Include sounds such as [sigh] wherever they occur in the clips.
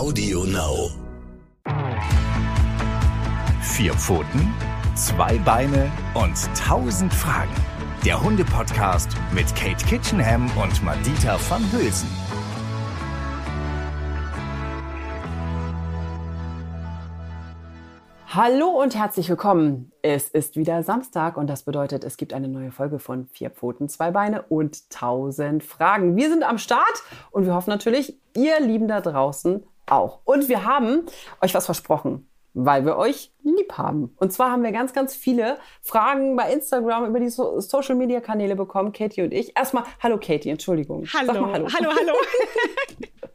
Audio Now. Vier Pfoten, zwei Beine und tausend Fragen. Der Hunde-Podcast mit Kate Kitchenham und Madita van Hülsen. Hallo und herzlich willkommen. Es ist wieder Samstag und das bedeutet, es gibt eine neue Folge von Vier Pfoten, zwei Beine und tausend Fragen. Wir sind am Start und wir hoffen natürlich, ihr Lieben da draußen auch. Und wir haben euch was versprochen weil wir euch lieb haben. Und zwar haben wir ganz, ganz viele Fragen bei Instagram über die so Social Media Kanäle bekommen, Katie und ich. Erstmal, hallo Katie, Entschuldigung. Hallo, hallo, hallo, hallo. [laughs]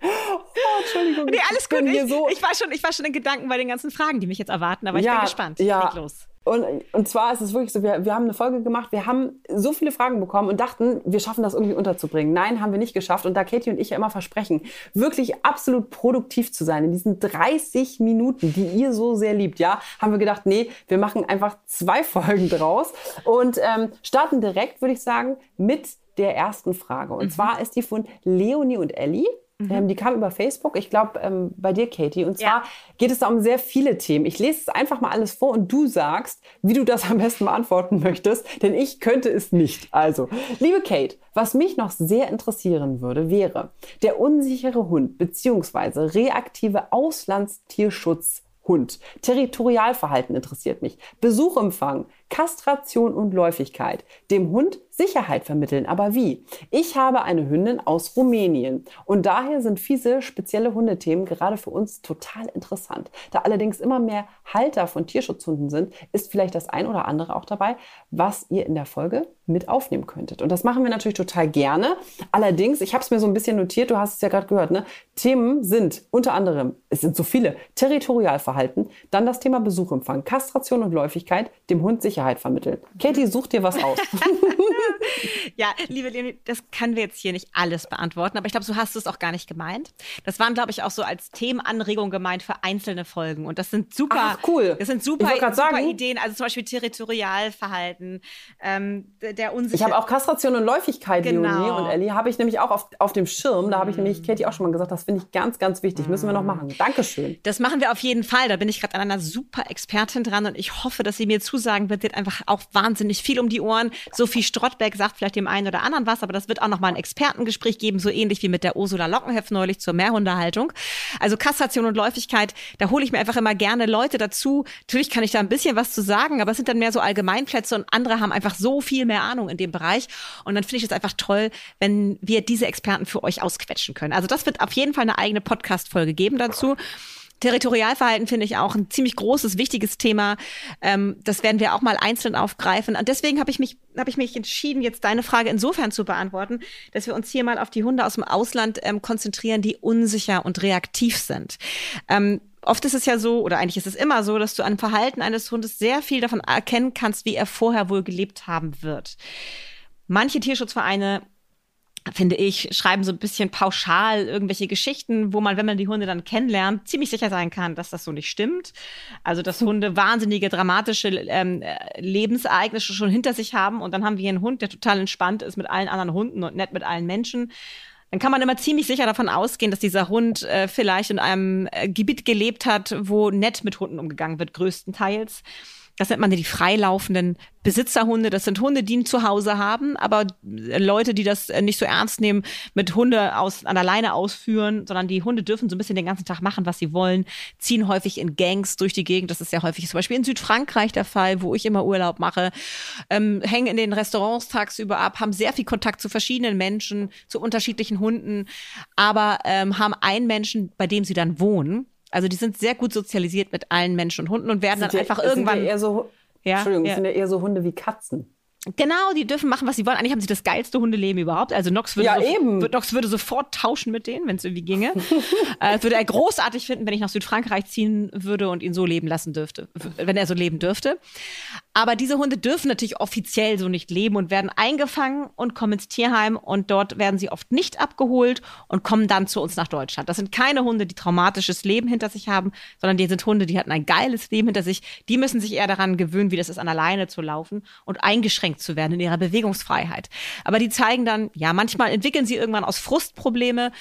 oh, Entschuldigung. Nee, alles gut. Ich, so ich, war schon, ich war schon in Gedanken bei den ganzen Fragen, die mich jetzt erwarten, aber ich ja, bin gespannt. Ja. Leg los. Und, und zwar ist es wirklich so, wir, wir haben eine Folge gemacht, wir haben so viele Fragen bekommen und dachten, wir schaffen das irgendwie unterzubringen. Nein, haben wir nicht geschafft. Und da Katie und ich ja immer versprechen, wirklich absolut produktiv zu sein in diesen 30 Minuten, die ihr so sehr liebt, ja, haben wir gedacht, nee, wir machen einfach zwei [laughs] Folgen draus und ähm, starten direkt, würde ich sagen, mit der ersten Frage. Und mhm. zwar ist die von Leonie und Ellie. Mhm. Ähm, die kam über Facebook, ich glaube ähm, bei dir, Katie. Und zwar ja. geht es da um sehr viele Themen. Ich lese es einfach mal alles vor und du sagst, wie du das am besten beantworten möchtest, denn ich könnte es nicht. Also, liebe Kate, was mich noch sehr interessieren würde, wäre der unsichere Hund bzw. reaktive Auslandstierschutz Hund. Territorialverhalten interessiert mich. Besuchempfang, Kastration und Läufigkeit. Dem Hund Sicherheit vermitteln. Aber wie? Ich habe eine Hündin aus Rumänien und daher sind fiese, spezielle Hundethemen gerade für uns total interessant. Da allerdings immer mehr Halter von Tierschutzhunden sind, ist vielleicht das ein oder andere auch dabei, was ihr in der Folge mit aufnehmen könntet. Und das machen wir natürlich total gerne. Allerdings, ich habe es mir so ein bisschen notiert, du hast es ja gerade gehört, ne? Themen sind unter anderem, es sind so viele, Territorialverhalten, dann das Thema Besuchempfang, Kastration und Läufigkeit, dem Hund Sicherheit vermitteln. Katie, such dir was aus. [laughs] ja, liebe Leonie, das können wir jetzt hier nicht alles beantworten, aber ich glaube, so hast du es auch gar nicht gemeint. Das waren, glaube ich, auch so als Themenanregung gemeint für einzelne Folgen. Und das sind super, Ach, cool. Das sind super, super sagen, Ideen. Also zum Beispiel Territorialverhalten, ähm, der Unsicherheit. Ich habe auch Kastration und Läufigkeit, genau. Leonie und Ellie, habe ich nämlich auch auf, auf dem Schirm. Da habe ich nämlich Katie auch schon mal gesagt, das finde ich ganz, ganz wichtig. Müssen wir noch machen. Dankeschön. Das machen wir auf jeden Fall. Da bin ich gerade an einer super Expertin dran und ich hoffe, dass sie mir zusagen wird. Sie hat einfach auch wahnsinnig viel um die Ohren. Sophie Strottberg sagt vielleicht dem einen oder anderen was, aber das wird auch noch mal ein Expertengespräch geben, so ähnlich wie mit der Ursula Lockenheft neulich zur Mehrhundehaltung. Also Kastration und Läufigkeit, da hole ich mir einfach immer gerne Leute dazu. Natürlich kann ich da ein bisschen was zu sagen, aber es sind dann mehr so Allgemeinplätze und andere haben einfach so viel mehr Ahnung in dem Bereich. Und dann finde ich es einfach toll, wenn wir diese Experten für euch ausquetschen können. Also das wird auf jeden Fall eine eigene Podcast-Folge geben dazu. Territorialverhalten finde ich auch ein ziemlich großes, wichtiges Thema. Ähm, das werden wir auch mal einzeln aufgreifen. Und deswegen habe ich mich habe ich mich entschieden, jetzt deine Frage insofern zu beantworten, dass wir uns hier mal auf die Hunde aus dem Ausland ähm, konzentrieren, die unsicher und reaktiv sind. Ähm, oft ist es ja so, oder eigentlich ist es immer so, dass du an Verhalten eines Hundes sehr viel davon erkennen kannst, wie er vorher wohl gelebt haben wird. Manche Tierschutzvereine finde ich, schreiben so ein bisschen pauschal irgendwelche Geschichten, wo man, wenn man die Hunde dann kennenlernt, ziemlich sicher sein kann, dass das so nicht stimmt. Also, dass Hunde wahnsinnige, dramatische ähm, Lebensereignisse schon hinter sich haben und dann haben wir einen Hund, der total entspannt ist mit allen anderen Hunden und nett mit allen Menschen. Dann kann man immer ziemlich sicher davon ausgehen, dass dieser Hund äh, vielleicht in einem äh, Gebiet gelebt hat, wo nett mit Hunden umgegangen wird, größtenteils. Das nennt man die freilaufenden Besitzerhunde. Das sind Hunde, die ein Zuhause haben, aber Leute, die das äh, nicht so ernst nehmen, mit Hunde aus, an der Leine ausführen, sondern die Hunde dürfen so ein bisschen den ganzen Tag machen, was sie wollen, ziehen häufig in Gangs durch die Gegend. Das ist ja häufig zum Beispiel in Südfrankreich der Fall, wo ich immer Urlaub mache, ähm, hängen in den Restaurants tagsüber ab, haben sehr viel Kontakt zu verschiedenen Menschen, zu unterschiedlichen Hunden, aber ähm, haben einen Menschen, bei dem sie dann wohnen also die sind sehr gut sozialisiert mit allen Menschen und Hunden und werden dann ja, einfach irgendwann. Ja eher so, ja, Entschuldigung, ja. sind ja eher so Hunde wie Katzen. Genau, die dürfen machen, was sie wollen. Eigentlich haben sie das geilste Hundeleben überhaupt. Also Nox würde, ja, so. Nox würde sofort tauschen mit denen, wenn es irgendwie ginge. [laughs] äh, würde er großartig finden, wenn ich nach Südfrankreich ziehen würde und ihn so leben lassen dürfte, wenn er so leben dürfte. Aber diese Hunde dürfen natürlich offiziell so nicht leben und werden eingefangen und kommen ins Tierheim und dort werden sie oft nicht abgeholt und kommen dann zu uns nach Deutschland. Das sind keine Hunde, die traumatisches Leben hinter sich haben, sondern die sind Hunde, die hatten ein geiles Leben hinter sich. Die müssen sich eher daran gewöhnen, wie das ist, an alleine zu laufen und eingeschränkt eingeschränkt zu werden in ihrer Bewegungsfreiheit. Aber die zeigen dann, ja, manchmal entwickeln sie irgendwann aus Frust Probleme,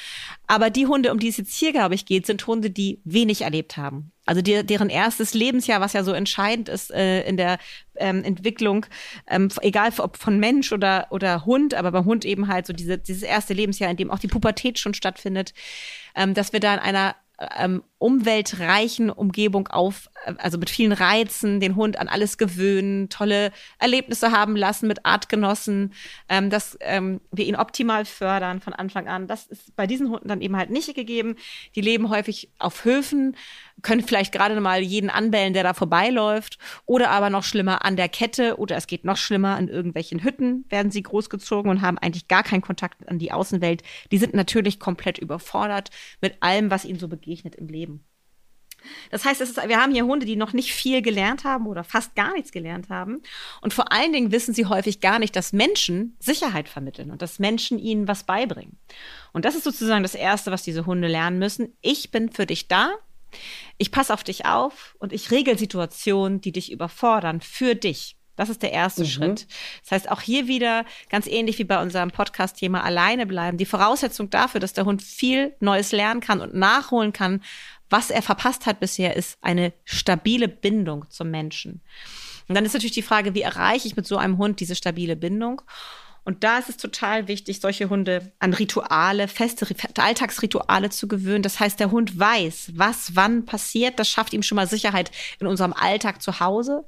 Aber die Hunde, um die es jetzt hier, glaube ich, geht, sind Hunde, die wenig erlebt haben. Also die, deren erstes Lebensjahr, was ja so entscheidend ist äh, in der ähm, Entwicklung, ähm, egal ob von Mensch oder, oder Hund, aber beim Hund eben halt so diese, dieses erste Lebensjahr, in dem auch die Pubertät schon stattfindet, ähm, dass wir da in einer ähm, umweltreichen Umgebung auf, äh, also mit vielen Reizen, den Hund an alles gewöhnen, tolle Erlebnisse haben lassen mit Artgenossen, ähm, dass ähm, wir ihn optimal fördern von Anfang an. Das ist bei diesen Hunden dann eben halt nicht gegeben. Die leben häufig auf Höfen, können vielleicht gerade mal jeden anbellen, der da vorbeiläuft, oder aber noch schlimmer an der Kette, oder es geht noch schlimmer in irgendwelchen Hütten werden sie großgezogen und haben eigentlich gar keinen Kontakt an die Außenwelt. Die sind natürlich komplett überfordert mit allem, was ihnen so begegnet im Leben. Das heißt, ist, wir haben hier Hunde, die noch nicht viel gelernt haben oder fast gar nichts gelernt haben. Und vor allen Dingen wissen sie häufig gar nicht, dass Menschen Sicherheit vermitteln und dass Menschen ihnen was beibringen. Und das ist sozusagen das Erste, was diese Hunde lernen müssen. Ich bin für dich da ich passe auf dich auf und ich regel Situationen, die dich überfordern, für dich. Das ist der erste mhm. Schritt. Das heißt, auch hier wieder ganz ähnlich wie bei unserem Podcast-Thema alleine bleiben. Die Voraussetzung dafür, dass der Hund viel Neues lernen kann und nachholen kann, was er verpasst hat bisher, ist eine stabile Bindung zum Menschen. Und dann ist natürlich die Frage, wie erreiche ich mit so einem Hund diese stabile Bindung? Und da ist es total wichtig, solche Hunde an Rituale, feste Alltagsrituale zu gewöhnen. Das heißt, der Hund weiß, was wann passiert. Das schafft ihm schon mal Sicherheit in unserem Alltag zu Hause.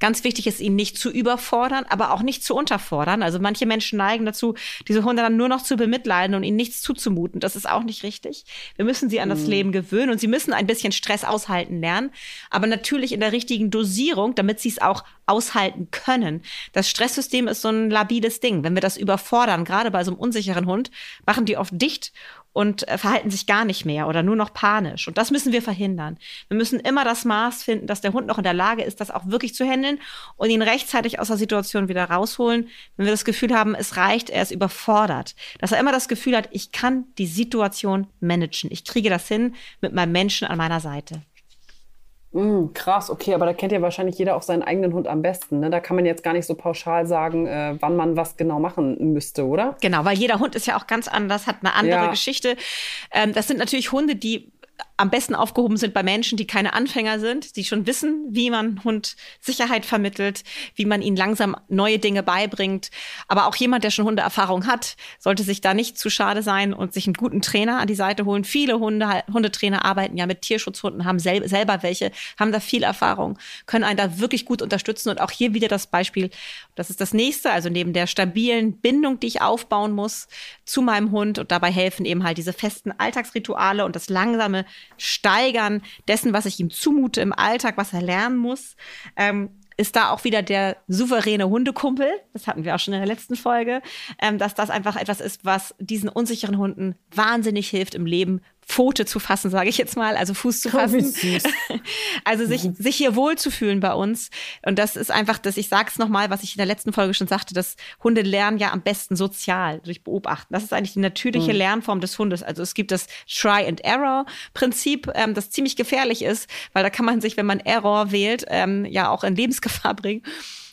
Ganz wichtig ist, ihn nicht zu überfordern, aber auch nicht zu unterfordern. Also manche Menschen neigen dazu, diese Hunde dann nur noch zu bemitleiden und ihnen nichts zuzumuten. Das ist auch nicht richtig. Wir müssen sie an das mhm. Leben gewöhnen und sie müssen ein bisschen Stress aushalten lernen, aber natürlich in der richtigen Dosierung, damit sie es auch aushalten können. Das Stresssystem ist so ein labiles Ding. Wenn wir das überfordern, gerade bei so einem unsicheren Hund, machen die oft dicht und äh, verhalten sich gar nicht mehr oder nur noch panisch. Und das müssen wir verhindern. Wir müssen immer das Maß finden, dass der Hund noch in der Lage ist, das auch wirklich zu handeln und ihn rechtzeitig aus der Situation wieder rausholen, wenn wir das Gefühl haben, es reicht, er ist überfordert. Dass er immer das Gefühl hat, ich kann die Situation managen. Ich kriege das hin mit meinem Menschen an meiner Seite. Mm, krass, okay, aber da kennt ja wahrscheinlich jeder auch seinen eigenen Hund am besten. Ne? Da kann man jetzt gar nicht so pauschal sagen, äh, wann man was genau machen müsste, oder? Genau, weil jeder Hund ist ja auch ganz anders, hat eine andere ja. Geschichte. Ähm, das sind natürlich Hunde, die am besten aufgehoben sind bei Menschen, die keine Anfänger sind, die schon wissen, wie man Hund Sicherheit vermittelt, wie man ihnen langsam neue Dinge beibringt. Aber auch jemand, der schon Hundeerfahrung hat, sollte sich da nicht zu schade sein und sich einen guten Trainer an die Seite holen. Viele Hunde, Hundetrainer arbeiten ja mit Tierschutzhunden, haben sel selber welche, haben da viel Erfahrung, können einen da wirklich gut unterstützen. Und auch hier wieder das Beispiel, das ist das nächste, also neben der stabilen Bindung, die ich aufbauen muss zu meinem Hund und dabei helfen eben halt diese festen Alltagsrituale und das langsame Steigern dessen, was ich ihm zumute im Alltag, was er lernen muss. Ähm, ist da auch wieder der souveräne Hundekumpel, das hatten wir auch schon in der letzten Folge, ähm, dass das einfach etwas ist, was diesen unsicheren Hunden wahnsinnig hilft im Leben Pfote zu fassen, sage ich jetzt mal, also Fuß zu fassen. [laughs] also sich, mhm. sich hier wohlzufühlen bei uns. Und das ist einfach, dass ich sage es nochmal, was ich in der letzten Folge schon sagte, dass Hunde lernen ja am besten sozial durch Beobachten. Das ist eigentlich die natürliche mhm. Lernform des Hundes. Also es gibt das Try-and-Error-Prinzip, ähm, das ziemlich gefährlich ist, weil da kann man sich, wenn man Error wählt, ähm, ja auch in Lebensgefahr [laughs] bringen.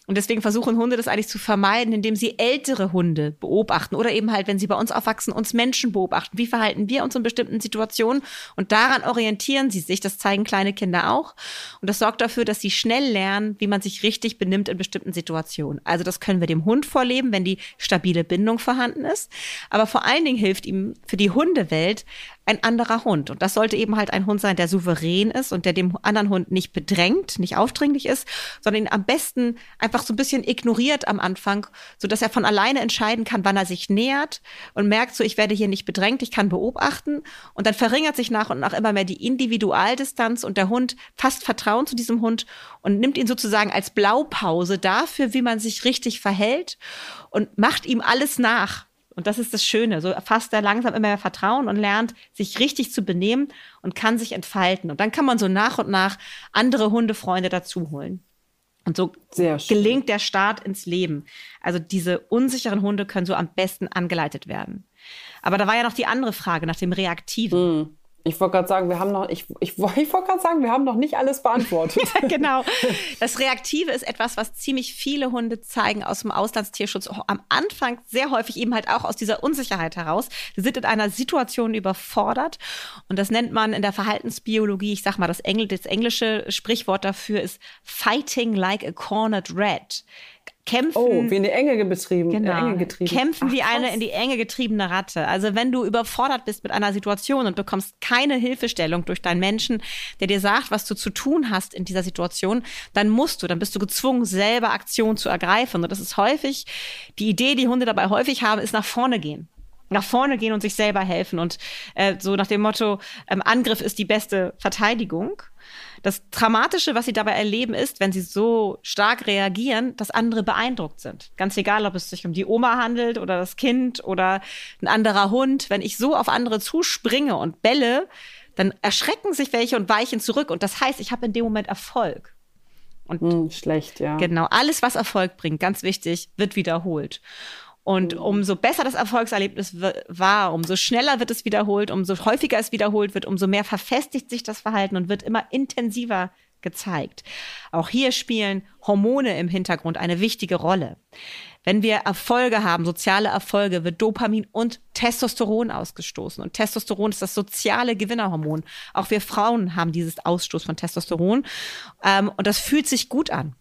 Und deswegen versuchen Hunde das eigentlich zu vermeiden, indem sie ältere Hunde beobachten oder eben halt, wenn sie bei uns aufwachsen, uns Menschen beobachten. Wie verhalten wir uns in bestimmten Situationen? Und daran orientieren sie sich. Das zeigen kleine Kinder auch. Und das sorgt dafür, dass sie schnell lernen, wie man sich richtig benimmt in bestimmten Situationen. Also das können wir dem Hund vorleben, wenn die stabile Bindung vorhanden ist. Aber vor allen Dingen hilft ihm für die Hundewelt ein anderer Hund. Und das sollte eben halt ein Hund sein, der souverän ist und der dem anderen Hund nicht bedrängt, nicht aufdringlich ist, sondern ihn am besten einfach so ein bisschen ignoriert am Anfang, so dass er von alleine entscheiden kann, wann er sich nähert und merkt so, ich werde hier nicht bedrängt, ich kann beobachten. Und dann verringert sich nach und nach immer mehr die Individualdistanz und der Hund fasst Vertrauen zu diesem Hund und nimmt ihn sozusagen als Blaupause dafür, wie man sich richtig verhält und macht ihm alles nach und das ist das Schöne. So fasst er langsam immer mehr Vertrauen und lernt, sich richtig zu benehmen und kann sich entfalten. Und dann kann man so nach und nach andere Hundefreunde dazu holen. Und so gelingt der Start ins Leben. Also diese unsicheren Hunde können so am besten angeleitet werden. Aber da war ja noch die andere Frage nach dem Reaktiven. Mm. Ich wollte gerade sagen, wir haben noch, ich, ich, [laughs] ich wollte gerade sagen, wir haben noch nicht alles beantwortet. [laughs] genau. [laughs] Das Reaktive ist etwas, was ziemlich viele Hunde zeigen aus dem Auslandstierschutz. Am Anfang sehr häufig eben halt auch aus dieser Unsicherheit heraus. Sie sind in einer Situation überfordert. Und das nennt man in der Verhaltensbiologie, ich sag mal, das, Engl das englische Sprichwort dafür ist fighting like a cornered rat kämpfen. Oh, wie in die Enge betrieben. Genau. Äh, Enge getrieben. Kämpfen Ach, wie eine in die Enge getriebene Ratte. Also wenn du überfordert bist mit einer Situation und bekommst keine Hilfestellung durch deinen Menschen, der dir sagt, was du zu tun hast in dieser Situation, dann musst du, dann bist du gezwungen, selber Aktion zu ergreifen. Und das ist häufig, die Idee, die Hunde dabei häufig haben, ist nach vorne gehen nach vorne gehen und sich selber helfen und äh, so nach dem Motto ähm, Angriff ist die beste Verteidigung. Das Dramatische, was sie dabei erleben, ist, wenn sie so stark reagieren, dass andere beeindruckt sind. Ganz egal, ob es sich um die Oma handelt oder das Kind oder ein anderer Hund. Wenn ich so auf andere zuspringe und belle, dann erschrecken sich welche und weichen zurück. Und das heißt, ich habe in dem Moment Erfolg. Und hm, schlecht, ja. Genau, alles, was Erfolg bringt, ganz wichtig, wird wiederholt. Und mhm. umso besser das Erfolgserlebnis war, umso schneller wird es wiederholt, umso häufiger es wiederholt wird, umso mehr verfestigt sich das Verhalten und wird immer intensiver gezeigt. Auch hier spielen Hormone im Hintergrund eine wichtige Rolle. Wenn wir Erfolge haben, soziale Erfolge, wird Dopamin und Testosteron ausgestoßen. Und Testosteron ist das soziale Gewinnerhormon. Auch wir Frauen haben dieses Ausstoß von Testosteron. Ähm, und das fühlt sich gut an.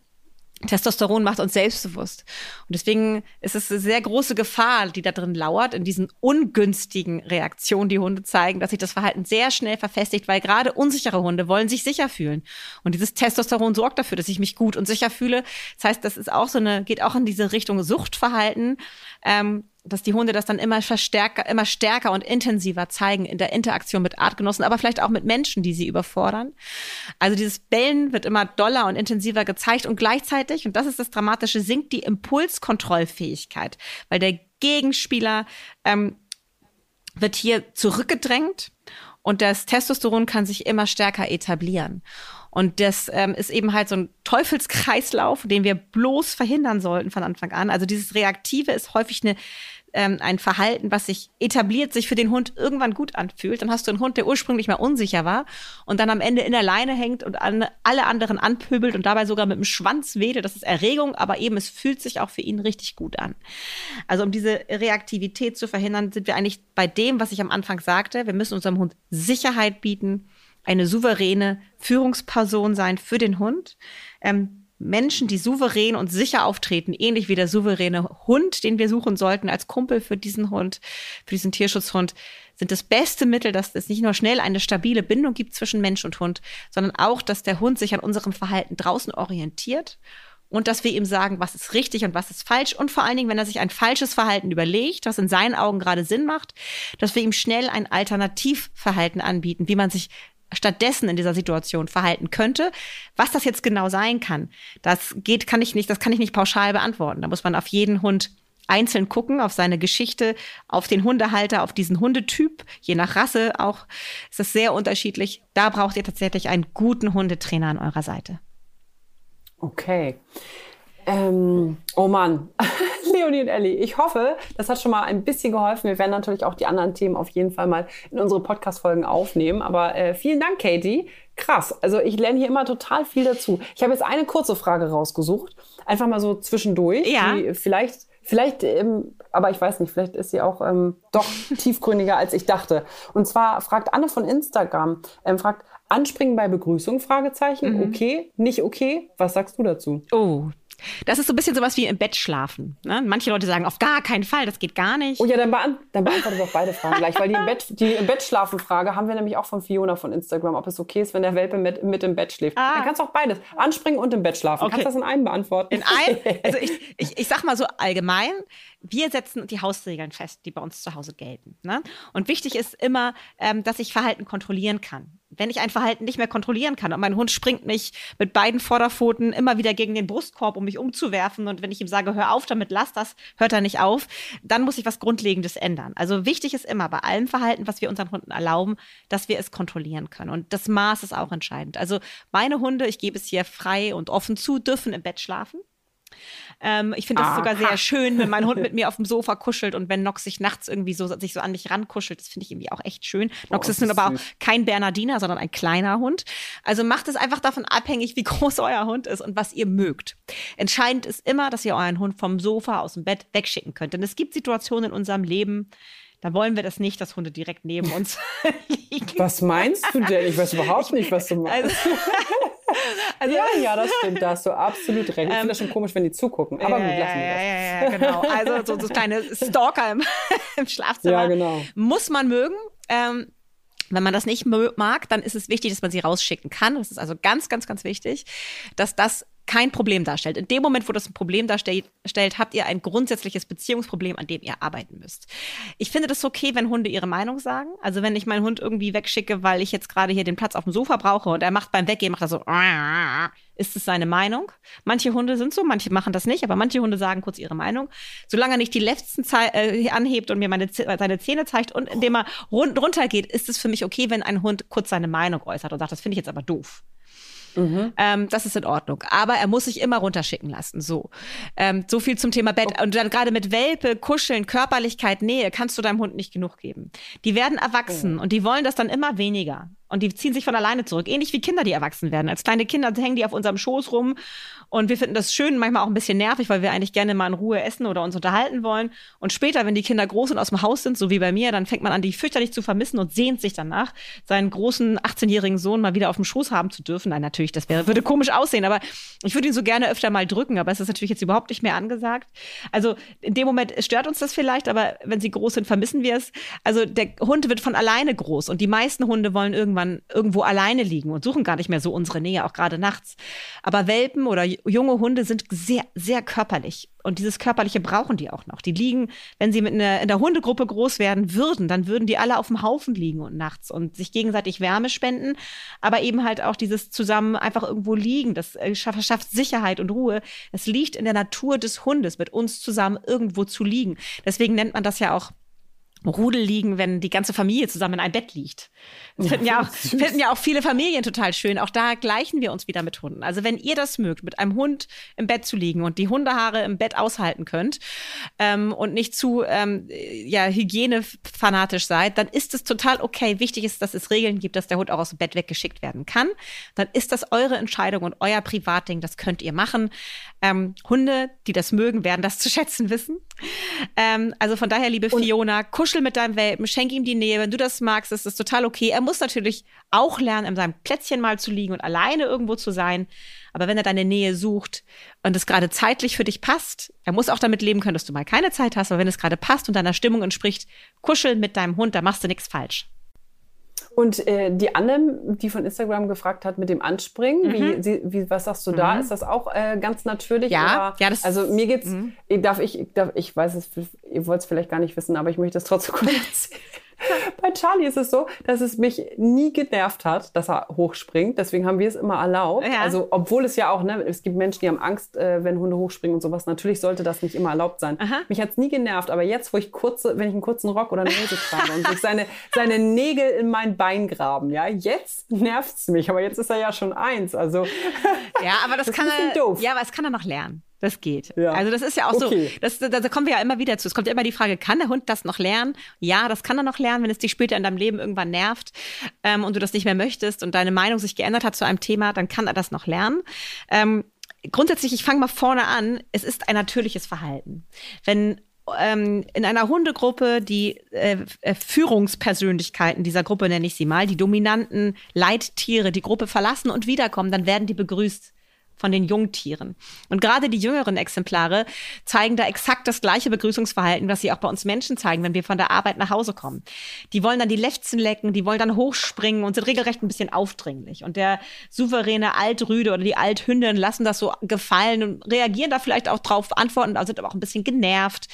Testosteron macht uns selbstbewusst. Und deswegen ist es eine sehr große Gefahr, die da drin lauert, in diesen ungünstigen Reaktionen, die Hunde zeigen, dass sich das Verhalten sehr schnell verfestigt, weil gerade unsichere Hunde wollen sich sicher fühlen. Und dieses Testosteron sorgt dafür, dass ich mich gut und sicher fühle. Das heißt, das ist auch so eine, geht auch in diese Richtung Suchtverhalten. Ähm, dass die Hunde das dann immer verstärker, immer stärker und intensiver zeigen in der Interaktion mit Artgenossen, aber vielleicht auch mit Menschen, die sie überfordern. Also dieses Bellen wird immer doller und intensiver gezeigt und gleichzeitig, und das ist das Dramatische, sinkt die Impulskontrollfähigkeit, weil der Gegenspieler ähm, wird hier zurückgedrängt und das Testosteron kann sich immer stärker etablieren. Und das ähm, ist eben halt so ein Teufelskreislauf, den wir bloß verhindern sollten von Anfang an. Also dieses Reaktive ist häufig eine ähm, ein Verhalten, was sich etabliert, sich für den Hund irgendwann gut anfühlt. Dann hast du einen Hund, der ursprünglich mal unsicher war und dann am Ende in der Leine hängt und an, alle anderen anpöbelt und dabei sogar mit dem Schwanz wedelt. Das ist Erregung, aber eben es fühlt sich auch für ihn richtig gut an. Also um diese Reaktivität zu verhindern, sind wir eigentlich bei dem, was ich am Anfang sagte. Wir müssen unserem Hund Sicherheit bieten, eine souveräne Führungsperson sein für den Hund. Ähm, Menschen, die souverän und sicher auftreten, ähnlich wie der souveräne Hund, den wir suchen sollten als Kumpel für diesen Hund, für diesen Tierschutzhund, sind das beste Mittel, dass es nicht nur schnell eine stabile Bindung gibt zwischen Mensch und Hund, sondern auch, dass der Hund sich an unserem Verhalten draußen orientiert und dass wir ihm sagen, was ist richtig und was ist falsch. Und vor allen Dingen, wenn er sich ein falsches Verhalten überlegt, was in seinen Augen gerade Sinn macht, dass wir ihm schnell ein Alternativverhalten anbieten, wie man sich stattdessen in dieser Situation verhalten könnte. Was das jetzt genau sein kann, das geht, kann ich nicht, das kann ich nicht pauschal beantworten. Da muss man auf jeden Hund einzeln gucken, auf seine Geschichte, auf den Hundehalter, auf diesen Hundetyp, je nach Rasse auch, ist das sehr unterschiedlich. Da braucht ihr tatsächlich einen guten Hundetrainer an eurer Seite. Okay. Ähm, oh Mann, [laughs] Leonie und Ellie, ich hoffe, das hat schon mal ein bisschen geholfen. Wir werden natürlich auch die anderen Themen auf jeden Fall mal in unsere Podcast-Folgen aufnehmen. Aber äh, vielen Dank, Katie. Krass. Also ich lerne hier immer total viel dazu. Ich habe jetzt eine kurze Frage rausgesucht. Einfach mal so zwischendurch. Ja. Die vielleicht, vielleicht, ähm, aber ich weiß nicht, vielleicht ist sie auch ähm, doch [laughs] tiefgründiger, als ich dachte. Und zwar fragt Anne von Instagram, ähm, fragt, Anspringen bei Begrüßung? Fragezeichen. Mhm. Okay, nicht okay. Was sagst du dazu? Oh, das ist so ein bisschen sowas wie im Bett schlafen. Ne? Manche Leute sagen, auf gar keinen Fall, das geht gar nicht. Oh ja, dann, beant dann beantwortet doch beide Fragen gleich, weil die im [laughs] Bett, die im Bett schlafen Frage haben wir nämlich auch von Fiona von Instagram, ob es okay ist, wenn der Welpe mit, mit im Bett schläft. Ah. Dann kannst du auch beides, anspringen und im Bett schlafen. Okay. Kannst du das in einem beantworten? In einem? [laughs] Also ich, ich, ich sag mal so allgemein, wir setzen die Hausregeln fest, die bei uns zu Hause gelten. Ne? Und wichtig ist immer, ähm, dass ich Verhalten kontrollieren kann wenn ich ein Verhalten nicht mehr kontrollieren kann und mein Hund springt mich mit beiden Vorderpfoten immer wieder gegen den Brustkorb, um mich umzuwerfen und wenn ich ihm sage, hör auf damit, lass das, hört er nicht auf, dann muss ich was Grundlegendes ändern. Also wichtig ist immer bei allem Verhalten, was wir unseren Hunden erlauben, dass wir es kontrollieren können und das Maß ist auch entscheidend. Also meine Hunde, ich gebe es hier frei und offen zu, dürfen im Bett schlafen. Ähm, ich finde das Aha. sogar sehr [laughs] schön, wenn mein Hund mit mir auf dem Sofa kuschelt und wenn Nox sich nachts irgendwie so, sich so an mich rankuschelt. Das finde ich irgendwie auch echt schön. Oh, Nox ist nun aber auch kein Bernardiner, sondern ein kleiner Hund. Also macht es einfach davon abhängig, wie [laughs] groß euer Hund ist und was ihr mögt. Entscheidend ist immer, dass ihr euren Hund vom Sofa aus dem Bett wegschicken könnt. Denn es gibt Situationen in unserem Leben, da wollen wir das nicht, dass Hunde direkt neben uns [laughs] liegen. Was meinst du denn? Ich weiß überhaupt nicht, was du meinst. Also, also, ja, ja, das stimmt, da hast du absolut recht. Ich finde ähm, das schon komisch, wenn die zugucken. Aber ja, gut, lassen wir das. Ja, ja, genau. Also so, so kleine [laughs] Stalker im, [laughs] im, Schlafzimmer. Ja, genau. Muss man mögen. Ähm, wenn man das nicht mag, dann ist es wichtig, dass man sie rausschicken kann. Das ist also ganz, ganz, ganz wichtig, dass das kein Problem darstellt. In dem Moment, wo das ein Problem darstellt, habt ihr ein grundsätzliches Beziehungsproblem, an dem ihr arbeiten müsst. Ich finde das okay, wenn Hunde ihre Meinung sagen. Also wenn ich meinen Hund irgendwie wegschicke, weil ich jetzt gerade hier den Platz auf dem Sofa brauche und er macht beim Weggehen, macht er so, ist es seine Meinung. Manche Hunde sind so, manche machen das nicht, aber manche Hunde sagen kurz ihre Meinung. Solange er nicht die letzten äh, anhebt und mir meine, seine Zähne zeigt und indem er rund, runtergeht, ist es für mich okay, wenn ein Hund kurz seine Meinung äußert und sagt, das finde ich jetzt aber doof. Mhm. Ähm, das ist in Ordnung. Aber er muss sich immer runterschicken lassen. So. Ähm, so viel zum Thema Bett. Okay. Und dann gerade mit Welpe, Kuscheln, Körperlichkeit, Nähe kannst du deinem Hund nicht genug geben. Die werden erwachsen mhm. und die wollen das dann immer weniger. Und die ziehen sich von alleine zurück. Ähnlich wie Kinder, die erwachsen werden. Als kleine Kinder hängen die auf unserem Schoß rum und wir finden das schön, manchmal auch ein bisschen nervig, weil wir eigentlich gerne mal in Ruhe essen oder uns unterhalten wollen. Und später, wenn die Kinder groß und aus dem Haus sind, so wie bei mir, dann fängt man an, die fürchterlich zu vermissen und sehnt sich danach, seinen großen 18-jährigen Sohn mal wieder auf dem Schoß haben zu dürfen. Nein, natürlich, das wäre, würde komisch aussehen, aber ich würde ihn so gerne öfter mal drücken, aber es ist natürlich jetzt überhaupt nicht mehr angesagt. Also in dem Moment stört uns das vielleicht, aber wenn sie groß sind, vermissen wir es. Also der Hund wird von alleine groß und die meisten Hunde wollen irgendwann irgendwo alleine liegen und suchen gar nicht mehr so unsere Nähe, auch gerade nachts. Aber Welpen oder junge Hunde sind sehr, sehr körperlich. Und dieses Körperliche brauchen die auch noch. Die liegen, wenn sie mit einer, in der Hundegruppe groß werden würden, dann würden die alle auf dem Haufen liegen und nachts und sich gegenseitig Wärme spenden, aber eben halt auch dieses zusammen einfach irgendwo liegen. Das äh, verschafft Sicherheit und Ruhe. Es liegt in der Natur des Hundes, mit uns zusammen irgendwo zu liegen. Deswegen nennt man das ja auch Rudel liegen, wenn die ganze Familie zusammen in einem Bett liegt. Das finden ja, auch, finden ja auch viele Familien total schön. Auch da gleichen wir uns wieder mit Hunden. Also wenn ihr das mögt, mit einem Hund im Bett zu liegen und die Hundehaare im Bett aushalten könnt ähm, und nicht zu ähm, ja, hygienefanatisch seid, dann ist es total okay. Wichtig ist, dass es Regeln gibt, dass der Hund auch aus dem Bett weggeschickt werden kann. Dann ist das eure Entscheidung und euer Privatding. Das könnt ihr machen. Ähm, Hunde, die das mögen, werden das zu schätzen wissen. Ähm, also von daher, liebe und Fiona, kuschel mit deinem Welpen, schenk ihm die Nähe. Wenn du das magst, ist das total okay. Er muss natürlich auch lernen, in seinem Plätzchen mal zu liegen und alleine irgendwo zu sein. Aber wenn er deine Nähe sucht und es gerade zeitlich für dich passt, er muss auch damit leben können, dass du mal keine Zeit hast, aber wenn es gerade passt und deiner Stimmung entspricht, kuschel mit deinem Hund, da machst du nichts falsch. Und äh, die Anne, die von Instagram gefragt hat mit dem Anspringen, mhm. wie, sie, wie, was sagst du mhm. da? Ist das auch äh, ganz natürlich? Ja, oder? ja das Also mir geht's, mhm. darf ich, darf, ich weiß es, ihr wollt es vielleicht gar nicht wissen, aber ich möchte das trotzdem kurz [laughs] erzählen. [laughs] Bei Charlie ist es so, dass es mich nie genervt hat, dass er hochspringt. Deswegen haben wir es immer erlaubt. Ja. Also, obwohl es ja auch, ne, es gibt Menschen, die haben Angst, äh, wenn Hunde hochspringen und sowas. Natürlich sollte das nicht immer erlaubt sein. Aha. Mich hat es nie genervt. Aber jetzt, wo ich kurze, wenn ich einen kurzen Rock oder eine Hose trage und sich seine, seine Nägel in mein Bein graben, ja, jetzt nervt es mich. Aber jetzt ist er ja schon eins. Also, ja, aber das, [laughs] das kann er, doof. ja, aber das kann er noch lernen. Das geht. Ja. Also das ist ja auch okay. so, das, da, da kommen wir ja immer wieder zu. Es kommt ja immer die Frage, kann der Hund das noch lernen? Ja, das kann er noch lernen, wenn es dich später in deinem Leben irgendwann nervt ähm, und du das nicht mehr möchtest und deine Meinung sich geändert hat zu einem Thema, dann kann er das noch lernen. Ähm, grundsätzlich, ich fange mal vorne an, es ist ein natürliches Verhalten. Wenn ähm, in einer Hundegruppe die äh, äh, Führungspersönlichkeiten dieser Gruppe, nenne ich sie mal, die dominanten Leittiere die Gruppe verlassen und wiederkommen, dann werden die begrüßt von den Jungtieren. Und gerade die jüngeren Exemplare zeigen da exakt das gleiche Begrüßungsverhalten, was sie auch bei uns Menschen zeigen, wenn wir von der Arbeit nach Hause kommen. Die wollen dann die Lefzen lecken, die wollen dann hochspringen und sind regelrecht ein bisschen aufdringlich. Und der souveräne Altrüde oder die Althündin lassen das so gefallen und reagieren da vielleicht auch drauf, antworten, sind aber auch ein bisschen genervt.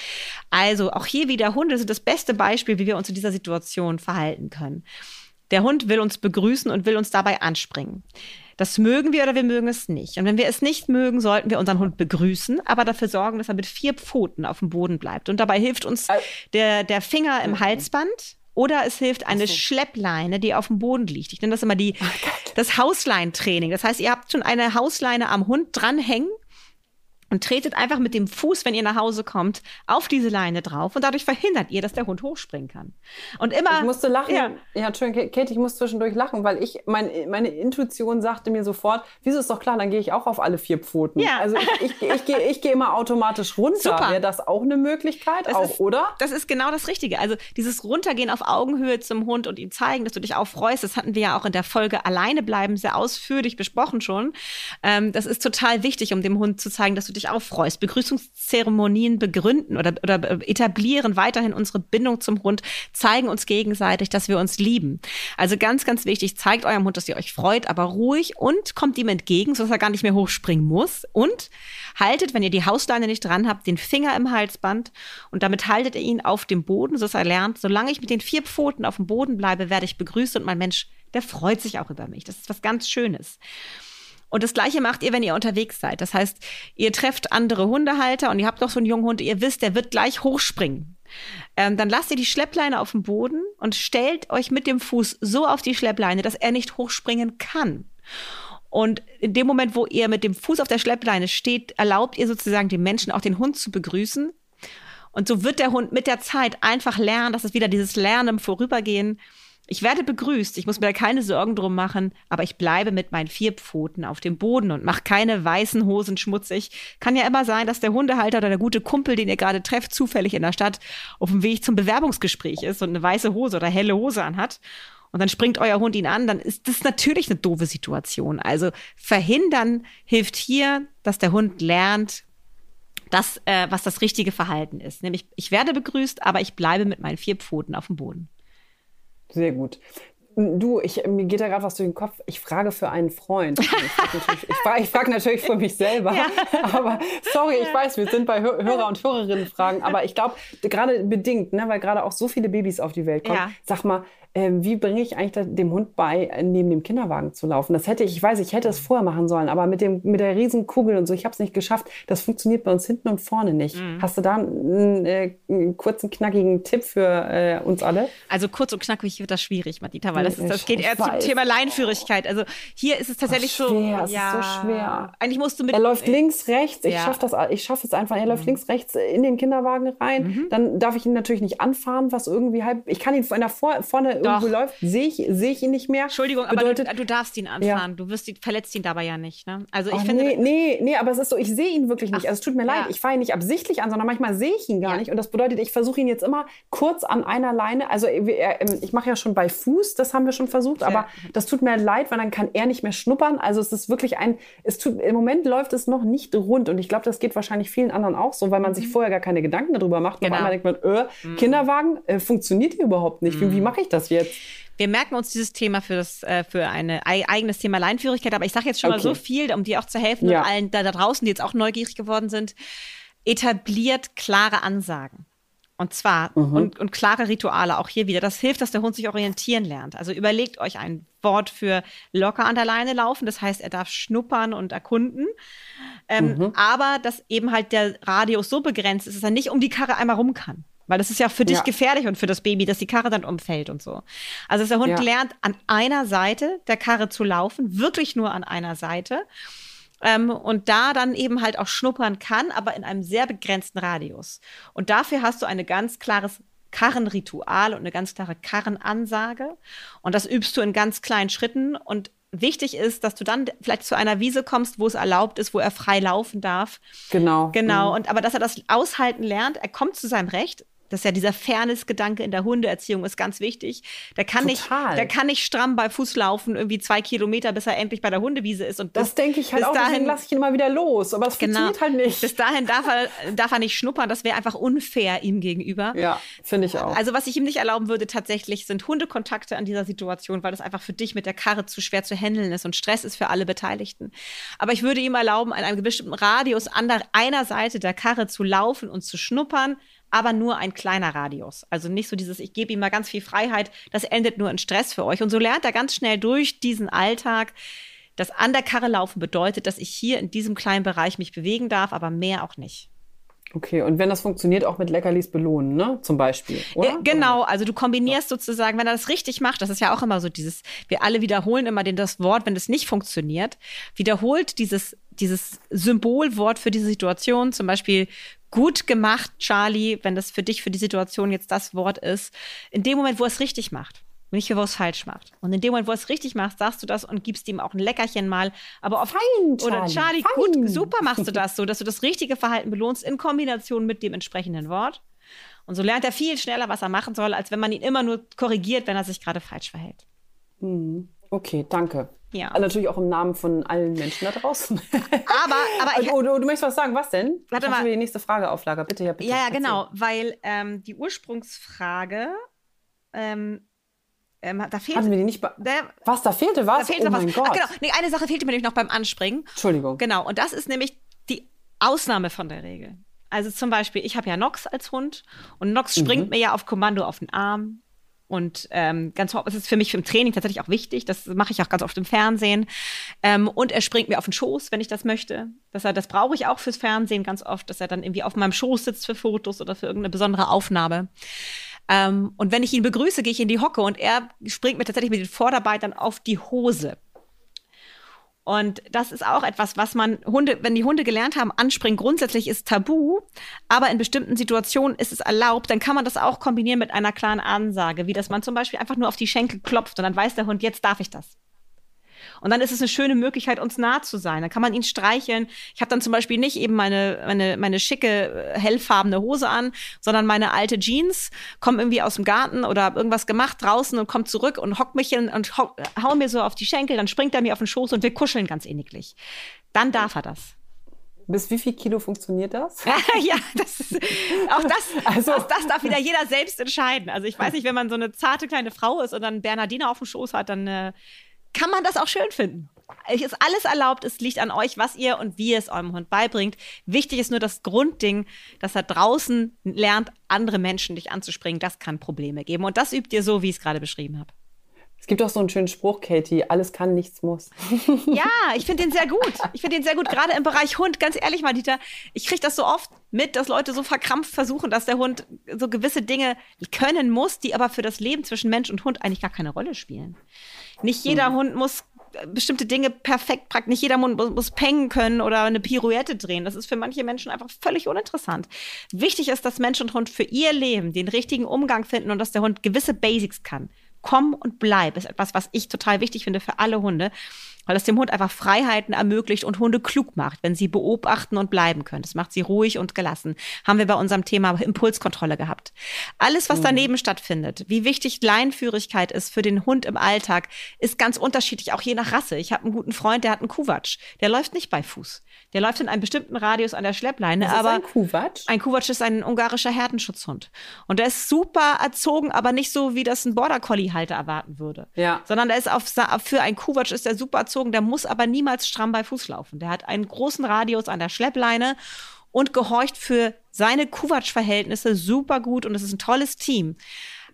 Also auch hier wieder Hunde sind das beste Beispiel, wie wir uns in dieser Situation verhalten können. Der Hund will uns begrüßen und will uns dabei anspringen. Das mögen wir oder wir mögen es nicht. Und wenn wir es nicht mögen, sollten wir unseren Hund begrüßen, aber dafür sorgen, dass er mit vier Pfoten auf dem Boden bleibt. Und dabei hilft uns der, der Finger im Halsband. Oder es hilft eine so. Schleppleine, die auf dem Boden liegt. Ich nenne das immer die, das Hausleintraining. Das heißt, ihr habt schon eine Hausleine am Hund dranhängen und tretet einfach mit dem Fuß, wenn ihr nach Hause kommt, auf diese Leine drauf und dadurch verhindert ihr, dass der Hund hochspringen kann. Und immer. Ich musste lachen. Ja, ja Entschuldigung, Kate, ich muss zwischendurch lachen, weil ich, mein, meine Intuition sagte mir sofort, wieso ist doch klar, dann gehe ich auch auf alle vier Pfoten. Ja. Also ich, ich, ich, gehe, ich gehe immer automatisch runter. Super. Wäre das auch eine Möglichkeit? Das auch, ist, oder? Das ist genau das Richtige. Also dieses Runtergehen auf Augenhöhe zum Hund und ihm zeigen, dass du dich auch freust, das hatten wir ja auch in der Folge Alleine bleiben sehr ausführlich besprochen schon. Ähm, das ist total wichtig, um dem Hund zu zeigen, dass du dich auch freust. Begrüß Begrüßungszeremonien begründen oder, oder etablieren weiterhin unsere Bindung zum Hund, zeigen uns gegenseitig, dass wir uns lieben. Also ganz, ganz wichtig, zeigt eurem Hund, dass ihr euch freut, aber ruhig und kommt ihm entgegen, sodass er gar nicht mehr hochspringen muss. Und haltet, wenn ihr die Hausleine nicht dran habt, den Finger im Halsband und damit haltet ihr ihn auf dem Boden, sodass er lernt, solange ich mit den vier Pfoten auf dem Boden bleibe, werde ich begrüßt und mein Mensch, der freut sich auch über mich. Das ist was ganz Schönes. Und das Gleiche macht ihr, wenn ihr unterwegs seid. Das heißt, ihr trefft andere Hundehalter und ihr habt noch so einen jungen Hund, ihr wisst, der wird gleich hochspringen. Ähm, dann lasst ihr die Schleppleine auf dem Boden und stellt euch mit dem Fuß so auf die Schleppleine, dass er nicht hochspringen kann. Und in dem Moment, wo ihr mit dem Fuß auf der Schleppleine steht, erlaubt ihr sozusagen dem Menschen auch den Hund zu begrüßen. Und so wird der Hund mit der Zeit einfach lernen, dass es wieder dieses Lernen im Vorübergehen ich werde begrüßt, ich muss mir da keine Sorgen drum machen, aber ich bleibe mit meinen vier Pfoten auf dem Boden und mache keine weißen Hosen schmutzig. Kann ja immer sein, dass der Hundehalter oder der gute Kumpel, den ihr gerade trefft, zufällig in der Stadt auf dem Weg zum Bewerbungsgespräch ist und eine weiße Hose oder helle Hose anhat. Und dann springt euer Hund ihn an, dann ist das natürlich eine doofe Situation. Also verhindern hilft hier, dass der Hund lernt, das, äh, was das richtige Verhalten ist. Nämlich, ich werde begrüßt, aber ich bleibe mit meinen vier Pfoten auf dem Boden. Sehr gut. Du, ich, mir geht da gerade was durch den Kopf. Ich frage für einen Freund. Ich frage [laughs] natürlich, ich frage, ich frage natürlich für mich selber. Ja. Aber sorry, ich weiß, wir sind bei Hörer- und Hörerinnen-Fragen. Aber ich glaube, gerade bedingt, ne, weil gerade auch so viele Babys auf die Welt kommen. Ja. Sag mal, äh, wie bringe ich eigentlich dem Hund bei, neben dem Kinderwagen zu laufen? Das hätte ich, ich weiß, ich hätte es vorher machen sollen, aber mit, dem, mit der Riesenkugel und so, ich habe es nicht geschafft. Das funktioniert bei uns hinten und vorne nicht. Mhm. Hast du da einen, äh, einen, kurzen, knackigen Tipp für äh, uns alle? Also kurz und knackig wird das schwierig, Madita, weil das, ist, das geht eher zum Thema Leinführigkeit. Also hier ist es tatsächlich Ach, schwer, so. Es ja, ist so schwer. Eigentlich musst du mit. Er läuft links, rechts. Ich ja. schaffe das, ich schaffe es einfach. Er läuft mhm. links, rechts in den Kinderwagen rein. Mhm. Dann darf ich ihn natürlich nicht anfahren, was irgendwie halb. Ich kann ihn von der vor, vorne Doch. irgendwo läuft, sehe ich, seh ich ihn nicht mehr. Entschuldigung, Bedeutet, aber du, du, darfst ihn anfahren. Ja. Du wirst ihn, verletzt ihn dabei ja nicht. Ne? Also ich oh, finde. Nee, nee, nee, aber es ist so, ich sehe ihn wirklich nicht. Ach, also es tut mir leid, ich fahre ihn nicht absichtlich an, sondern manchmal sehe ich ihn gar nicht. Und das bedeutet, ich versuche ihn jetzt immer kurz an einer Leine. Also ähm, ich mache ja schon bei Fuß, das haben wir schon versucht, aber das tut mir leid, weil dann kann er nicht mehr schnuppern. Also es ist wirklich ein, es tut, im Moment läuft es noch nicht rund und ich glaube, das geht wahrscheinlich vielen anderen auch so, weil man mhm. sich vorher gar keine Gedanken darüber macht. Genau. Auf einmal denkt man, äh, mhm. Kinderwagen äh, funktioniert hier überhaupt nicht. Mhm. Wie, wie mache ich das jetzt? Wir merken uns dieses Thema für, das, äh, für ein eigenes Thema Leinführigkeit, aber ich sage jetzt schon okay. mal so viel, um dir auch zu helfen ja. und allen da, da draußen, die jetzt auch neugierig geworden sind. Etabliert klare Ansagen. Und zwar, mhm. und, und klare Rituale auch hier wieder. Das hilft, dass der Hund sich orientieren lernt. Also überlegt euch ein Wort für locker an der Leine laufen. Das heißt, er darf schnuppern und erkunden. Ähm, mhm. Aber dass eben halt der Radius so begrenzt ist, dass er nicht um die Karre einmal rum kann. Weil das ist ja für dich ja. gefährlich und für das Baby, dass die Karre dann umfällt und so. Also dass der Hund ja. lernt, an einer Seite der Karre zu laufen, wirklich nur an einer Seite ähm, und da dann eben halt auch schnuppern kann, aber in einem sehr begrenzten Radius. Und dafür hast du ein ganz klares Karrenritual und eine ganz klare Karrenansage. Und das übst du in ganz kleinen Schritten. Und wichtig ist, dass du dann vielleicht zu einer Wiese kommst, wo es erlaubt ist, wo er frei laufen darf. Genau. Genau. Mhm. Und aber dass er das aushalten lernt, er kommt zu seinem Recht. Das ist ja dieser Fairness-Gedanke in der Hundeerziehung ist ganz wichtig. Der kann Total. nicht, der kann nicht stramm bei Fuß laufen, irgendwie zwei Kilometer, bis er endlich bei der Hundewiese ist. Und das, das denke ich halt auch, dahin lasse ich ihn immer wieder los. Aber es genau, funktioniert halt nicht. Bis dahin darf er, darf er nicht schnuppern. Das wäre einfach unfair ihm gegenüber. Ja, finde ich auch. Also was ich ihm nicht erlauben würde tatsächlich, sind Hundekontakte an dieser Situation, weil das einfach für dich mit der Karre zu schwer zu handeln ist und Stress ist für alle Beteiligten. Aber ich würde ihm erlauben, an einem bestimmten Radius an einer Seite der Karre zu laufen und zu schnuppern aber nur ein kleiner Radius. Also nicht so dieses, ich gebe ihm mal ganz viel Freiheit, das endet nur in Stress für euch. Und so lernt er ganz schnell durch diesen Alltag, dass an der Karre laufen bedeutet, dass ich hier in diesem kleinen Bereich mich bewegen darf, aber mehr auch nicht. Okay, und wenn das funktioniert, auch mit Leckerlis belohnen, ne? Zum Beispiel. Oder? Ja, genau, also du kombinierst sozusagen, wenn er das richtig macht, das ist ja auch immer so dieses, wir alle wiederholen immer den, das Wort, wenn es nicht funktioniert, wiederholt dieses, dieses Symbolwort für diese Situation, zum Beispiel gut gemacht, Charlie, wenn das für dich, für die Situation jetzt das Wort ist, in dem Moment, wo er es richtig macht nicht, wo er es falsch macht. Und in dem Moment, wo er es richtig macht, sagst du das und gibst ihm auch ein Leckerchen mal. Aber auf fein, Charlie, oder Charlie, fein. gut, super machst du [laughs] das so, dass du das richtige Verhalten belohnst in Kombination mit dem entsprechenden Wort. Und so lernt er viel schneller, was er machen soll, als wenn man ihn immer nur korrigiert, wenn er sich gerade falsch verhält. Hm. Okay, danke. Ja. Natürlich auch im Namen von allen Menschen da draußen. [laughs] Aber, aber ich, oh, du, du, möchtest was sagen, was denn? Warte mal. die nächste Frage auflager, bitte, ja, bitte. Ja, ja, genau, weil ähm, die Ursprungsfrage ähm, ähm, da fehlt, Hatten wir die nicht der, Was, da fehlte was? Da fehlte oh was. mein Gott. Ach, genau. Nee, eine Sache fehlte mir nämlich noch beim Anspringen. Entschuldigung. Genau, und das ist nämlich die Ausnahme von der Regel. Also zum Beispiel, ich habe ja Nox als Hund und Nox mhm. springt mir ja auf Kommando auf den Arm. Und ähm, ganz das ist für mich im Training tatsächlich auch wichtig. Das mache ich auch ganz oft im Fernsehen. Ähm, und er springt mir auf den Schoß, wenn ich das möchte. Das, das brauche ich auch fürs Fernsehen ganz oft, dass er dann irgendwie auf meinem Schoß sitzt für Fotos oder für irgendeine besondere Aufnahme. Ähm, und wenn ich ihn begrüße, gehe ich in die Hocke und er springt mir tatsächlich mit den Vorderbeinen auf die Hose. Und das ist auch etwas, was man Hunde, wenn die Hunde gelernt haben, anspringen grundsätzlich ist tabu, aber in bestimmten Situationen ist es erlaubt, dann kann man das auch kombinieren mit einer klaren Ansage, wie dass man zum Beispiel einfach nur auf die Schenkel klopft und dann weiß der Hund, jetzt darf ich das. Und dann ist es eine schöne Möglichkeit, uns nah zu sein. Dann kann man ihn streicheln. Ich habe dann zum Beispiel nicht eben meine, meine, meine schicke, äh, hellfarbene Hose an, sondern meine alte Jeans, komme irgendwie aus dem Garten oder habe irgendwas gemacht draußen und komme zurück und hock mich hin und hock, hau mir so auf die Schenkel, dann springt er mir auf den Schoß und wir kuscheln ganz ähnlich. Dann darf er das. Bis wie viel Kilo funktioniert das? [laughs] ja, das ist, auch das, [laughs] also. das, das, darf wieder jeder selbst entscheiden. Also ich weiß nicht, wenn man so eine zarte kleine Frau ist und dann Bernardiner auf dem Schoß hat, dann äh, kann man das auch schön finden. Es ist alles erlaubt, es liegt an euch, was ihr und wie ihr es eurem Hund beibringt. Wichtig ist nur das Grundding, dass er draußen lernt, andere Menschen dich anzuspringen. Das kann Probleme geben. Und das übt ihr so, wie ich es gerade beschrieben habe. Es gibt auch so einen schönen Spruch, Katie, alles kann, nichts muss. [laughs] Ja, ich finde den sehr gut. Ich finde den sehr gut, gerade im Bereich Hund. Ganz ehrlich mal, Dieter, ich kriege das so oft mit, dass Leute so verkrampft versuchen, dass der Hund so gewisse Dinge können muss, die aber für das Leben zwischen Mensch und Hund eigentlich gar keine Rolle spielen. Nicht jeder mhm. Hund muss bestimmte Dinge perfekt praktisch. Nicht jeder Hund muss, muss pengen können oder eine Pirouette drehen. Das ist für manche Menschen einfach völlig uninteressant. Wichtig ist, dass Mensch und Hund für ihr Leben den richtigen Umgang finden und dass der Hund gewisse Basics kann. Komm und bleib ist etwas, was ich total wichtig finde für alle Hunde weil es dem Hund einfach Freiheiten ermöglicht und Hunde klug macht, wenn sie beobachten und bleiben können. Das macht sie ruhig und gelassen. Haben wir bei unserem Thema Impulskontrolle gehabt. Alles, was mhm. daneben stattfindet, wie wichtig Leinführigkeit ist für den Hund im Alltag, ist ganz unterschiedlich, auch je nach Rasse. Ich habe einen guten Freund, der hat einen Kuwatsch. Der läuft nicht bei Fuß. Der läuft in einem bestimmten Radius an der Schleppleine. Was aber ist ein Kuwatsch? Ein Kuwatsch ist ein ungarischer Herdenschutzhund. Und der ist super erzogen, aber nicht so, wie das ein Border Collie Halter erwarten würde. Ja. Sondern der ist auf, für ein Kuwatsch ist der super erzogen erzogen, der muss aber niemals stramm bei Fuß laufen. Der hat einen großen Radius an der Schleppleine und gehorcht für seine Kuwatsch-Verhältnisse super gut und es ist ein tolles Team.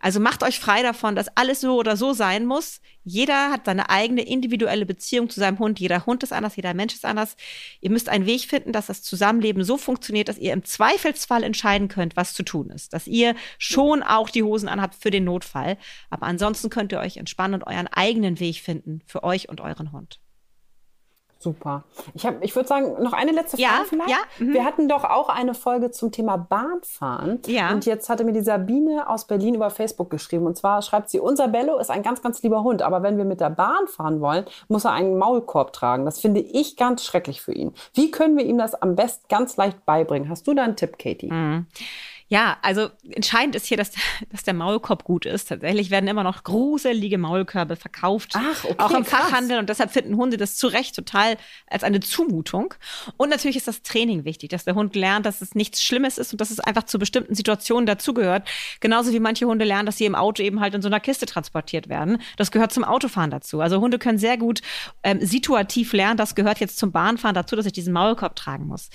Also macht euch frei davon, dass alles so oder so sein muss. Jeder hat seine eigene individuelle Beziehung zu seinem Hund. Jeder Hund ist anders, jeder Mensch ist anders. Ihr müsst einen Weg finden, dass das Zusammenleben so funktioniert, dass ihr im Zweifelsfall entscheiden könnt, was zu tun ist. Dass ihr schon auch die Hosen anhabt für den Notfall. Aber ansonsten könnt ihr euch entspannen und euren eigenen Weg finden für euch und euren Hund. Super. Ich, ich würde sagen, noch eine letzte Frage ja, vielleicht. Ja, mhm. Wir hatten doch auch eine Folge zum Thema Bahnfahren. Ja. Und jetzt hatte mir die Sabine aus Berlin über Facebook geschrieben. Und zwar schreibt sie, unser Bello ist ein ganz, ganz lieber Hund. Aber wenn wir mit der Bahn fahren wollen, muss er einen Maulkorb tragen. Das finde ich ganz schrecklich für ihn. Wie können wir ihm das am besten ganz leicht beibringen? Hast du da einen Tipp, Katie? Mhm. Ja, also entscheidend ist hier, dass, dass der Maulkorb gut ist. Tatsächlich werden immer noch gruselige Maulkörbe verkauft. Ach, okay, auch im krass. Fachhandel. Und deshalb finden Hunde das zu Recht total als eine Zumutung. Und natürlich ist das Training wichtig, dass der Hund lernt, dass es nichts Schlimmes ist und dass es einfach zu bestimmten Situationen dazugehört. Genauso wie manche Hunde lernen, dass sie im Auto eben halt in so einer Kiste transportiert werden. Das gehört zum Autofahren dazu. Also Hunde können sehr gut ähm, situativ lernen. Das gehört jetzt zum Bahnfahren dazu, dass ich diesen Maulkorb tragen muss.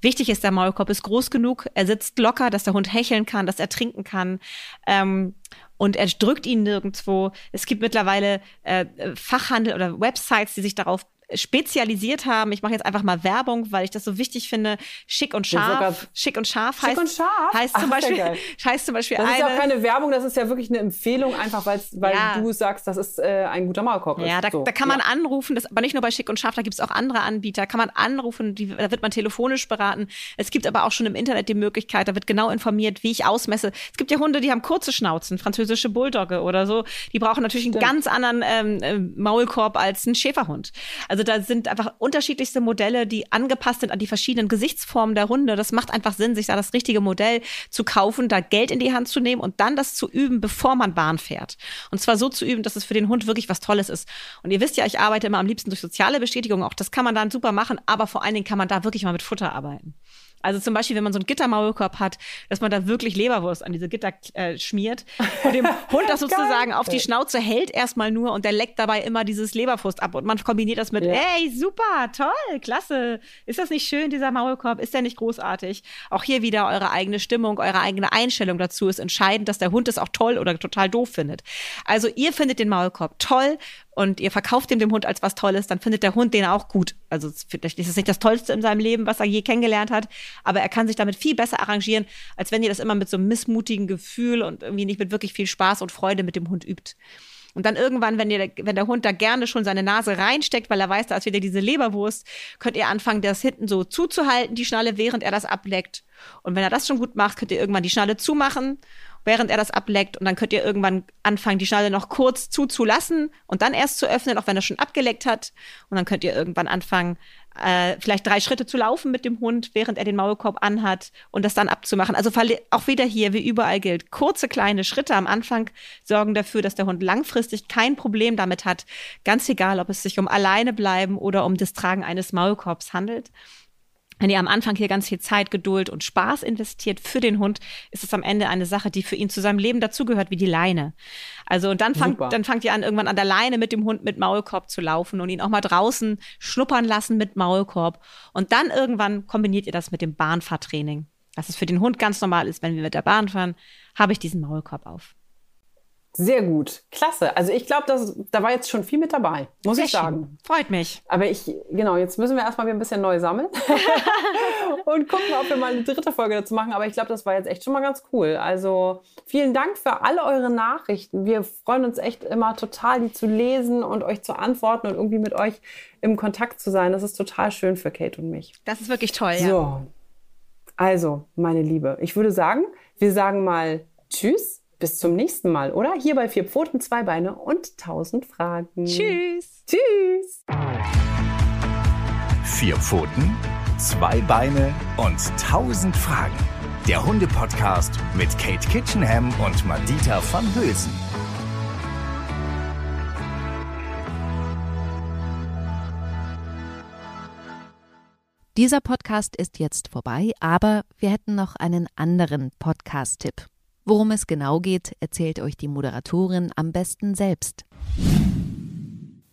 Wichtig ist, der Maulkorb ist groß genug. Er sitzt locker, dass der Hund hecheln kann, dass er trinken kann. Ähm, und er drückt ihn nirgendwo. Es gibt mittlerweile äh, Fachhandel oder Websites, die sich darauf spezialisiert haben. Ich mache jetzt einfach mal Werbung, weil ich das so wichtig finde. Schick und scharf. Schick und scharf heißt, Schick und scharf? heißt zum Ach, Beispiel, [laughs] heißt zum Beispiel das eine. ist ja keine Werbung, das ist ja wirklich eine Empfehlung, einfach weil Ja. du sagst, das ist äh, ein guter Maulkorb. Ja, da, So, da kann man ja. anrufen, das, aber nicht nur bei Schick und Scharf, da gibt es auch andere Anbieter, kann man anrufen, die, da wird man telefonisch beraten. Es gibt aber auch schon im Internet die Möglichkeit, da wird genau informiert, wie ich ausmesse. Es gibt ja Hunde, die haben kurze Schnauzen, französische Bulldogge oder so. Die brauchen natürlich einen ganz anderen ähm, äh, Maulkorb als ein Schäferhund. Also da sind einfach unterschiedlichste Modelle, die angepasst sind an die verschiedenen Gesichtsformen der Hunde. Das macht einfach Sinn, sich da das richtige Modell zu kaufen, da Geld in die Hand zu nehmen und dann das zu üben, bevor man Bahn fährt. Und zwar so zu üben, dass es für den Hund wirklich was Tolles ist. Und ihr wisst ja, ich arbeite immer am liebsten durch soziale Bestätigung. Auch das kann man dann super machen, aber vor allen Dingen kann man da wirklich mal mit Futter arbeiten. Also zum Beispiel, wenn man so einen Gittermaulkorb hat, dass man da wirklich Leberwurst an diese Gitter äh, schmiert und dem [laughs] Hund das sozusagen auf die Schnauze hält erstmal nur und der leckt dabei immer dieses Leberwurst ab und man kombiniert das mit, Ja. ey, super, toll, klasse. Ist das nicht schön, dieser Maulkorb? Ist der nicht großartig? Auch hier wieder eure eigene Stimmung, eure eigene Einstellung dazu ist entscheidend, dass der Hund es auch toll oder total doof findet. Also ihr findet den Maulkorb toll und ihr verkauft ihn dem Hund als was Tolles, dann findet der Hund den auch gut. Also vielleicht ist es nicht das Tollste in seinem Leben, was er je kennengelernt hat, aber er kann sich damit viel besser arrangieren, als wenn ihr das immer mit so einem missmutigen Gefühl und irgendwie nicht mit wirklich viel Spaß und Freude mit dem Hund übt. Und dann irgendwann, wenn, ihr, wenn der Hund da gerne schon seine Nase reinsteckt, weil er weiß, da ist wieder diese Leberwurst, könnt ihr anfangen, das hinten so zuzuhalten, die Schnalle, während er das ableckt. Und wenn er das schon gut macht, könnt ihr irgendwann die Schnalle zumachen, während er das ableckt. Und dann könnt ihr irgendwann anfangen, die Schnalle noch kurz zuzulassen und dann erst zu öffnen, auch wenn er schon abgeleckt hat. Und dann könnt ihr irgendwann anfangen, äh, vielleicht drei Schritte zu laufen mit dem Hund, während er den Maulkorb anhat und das dann abzumachen. Also auch wieder hier, wie überall gilt, kurze kleine Schritte am Anfang sorgen dafür, dass der Hund langfristig kein Problem damit hat, ganz egal, ob es sich um alleine bleiben oder um das Tragen eines Maulkorbs handelt. Wenn ihr am Anfang hier ganz viel Zeit, Geduld und Spaß investiert für den Hund, ist es am Ende eine Sache, die für ihn zu seinem Leben dazugehört, wie die Leine. Also und dann fangt, Super. dann fangt ihr an, irgendwann an der Leine mit dem Hund mit Maulkorb zu laufen und ihn auch mal draußen schnuppern lassen mit Maulkorb. Und dann irgendwann kombiniert ihr das mit dem Bahnfahrtraining. Dass es für den Hund ganz normal ist, wenn wir mit der Bahn fahren, habe ich diesen Maulkorb auf. Sehr gut. Klasse. Also ich glaube, da war jetzt schon viel mit dabei, muss Sehr ich schön. sagen. Freut mich. Aber ich, genau, jetzt müssen wir erstmal wieder ein bisschen neu sammeln [laughs] und gucken, ob wir mal eine dritte Folge dazu machen. Aber ich glaube, das war jetzt echt schon mal ganz cool. Also vielen Dank für alle eure Nachrichten. Wir freuen uns echt immer total, die zu lesen und euch zu antworten und irgendwie mit euch im Kontakt zu sein. Das ist total schön für Kate und mich. Das ist wirklich toll, ja. So, also, meine Liebe, ich würde sagen, wir sagen mal Tschüss, bis zum nächsten Mal, oder? Hier bei Vier Pfoten, Zwei Beine und tausend Fragen. Tschüss. Tschüss. Vier Pfoten, zwei Beine und tausend Fragen. Der Hunde-Podcast mit Kate Kitchenham und Madita van Hülsen. Dieser Podcast ist jetzt vorbei, aber wir hätten noch einen anderen Podcast-Tipp. Worum es genau geht, erzählt euch die Moderatorin am besten selbst.